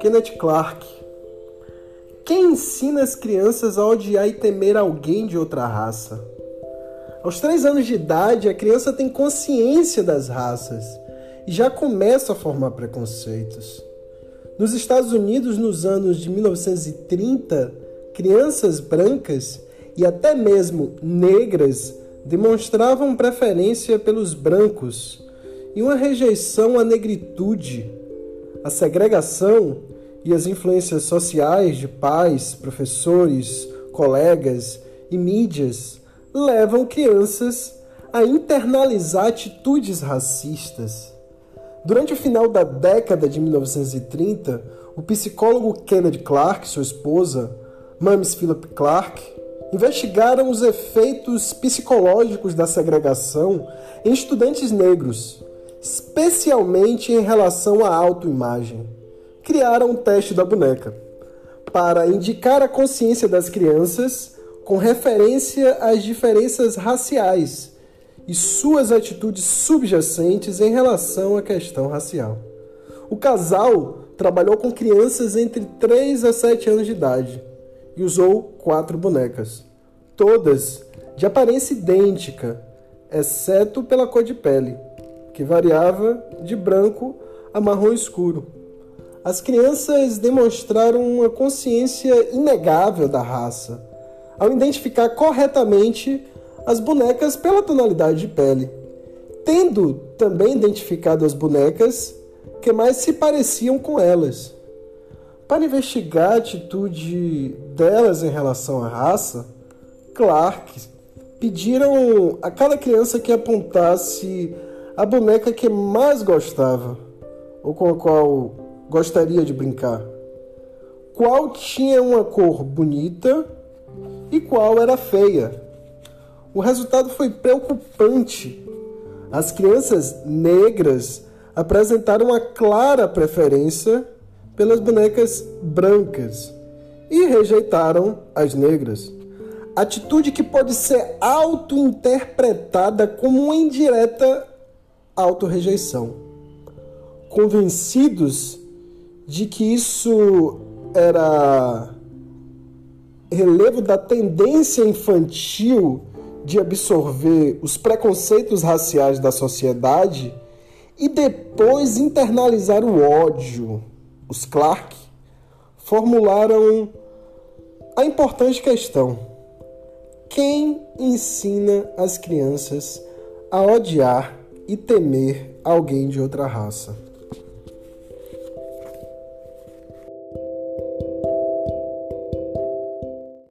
Kenneth Clark. Quem ensina as crianças a odiar e temer alguém de outra raça? Aos três anos de idade, a criança tem consciência das raças e já começa a formar preconceitos. Nos Estados Unidos, nos anos de 1930, crianças brancas e até mesmo negras demonstravam preferência pelos brancos e uma rejeição à negritude. A segregação e as influências sociais de pais, professores, colegas e mídias levam crianças a internalizar atitudes racistas. Durante o final da década de 1930, o psicólogo Kennedy Clark e sua esposa, Mamis Philip Clark, investigaram os efeitos psicológicos da segregação em estudantes negros, especialmente em relação à autoimagem. Criaram um teste da boneca para indicar a consciência das crianças com referência às diferenças raciais e suas atitudes subjacentes em relação à questão racial. O casal trabalhou com crianças entre 3 a 7 anos de idade e usou quatro bonecas, todas de aparência idêntica, exceto pela cor de pele, que variava de branco a marrom escuro. As crianças demonstraram uma consciência inegável da raça, ao identificar corretamente as bonecas pela tonalidade de pele, tendo também identificado as bonecas que mais se pareciam com elas. Para investigar a atitude delas em relação à raça, Clark pediram a cada criança que apontasse a boneca que mais gostava ou com a qual gostaria de brincar. Qual tinha uma cor bonita e qual era feia. O resultado foi preocupante. As crianças negras apresentaram uma clara preferência pelas bonecas brancas e rejeitaram as negras. Atitude que pode ser auto-interpretada como uma indireta auto-rejeição. Convencidos de que isso era relevo da tendência infantil de absorver os preconceitos raciais da sociedade e depois internalizar o ódio os Clark, formularam a importante questão: quem ensina as crianças a odiar e temer alguém de outra raça?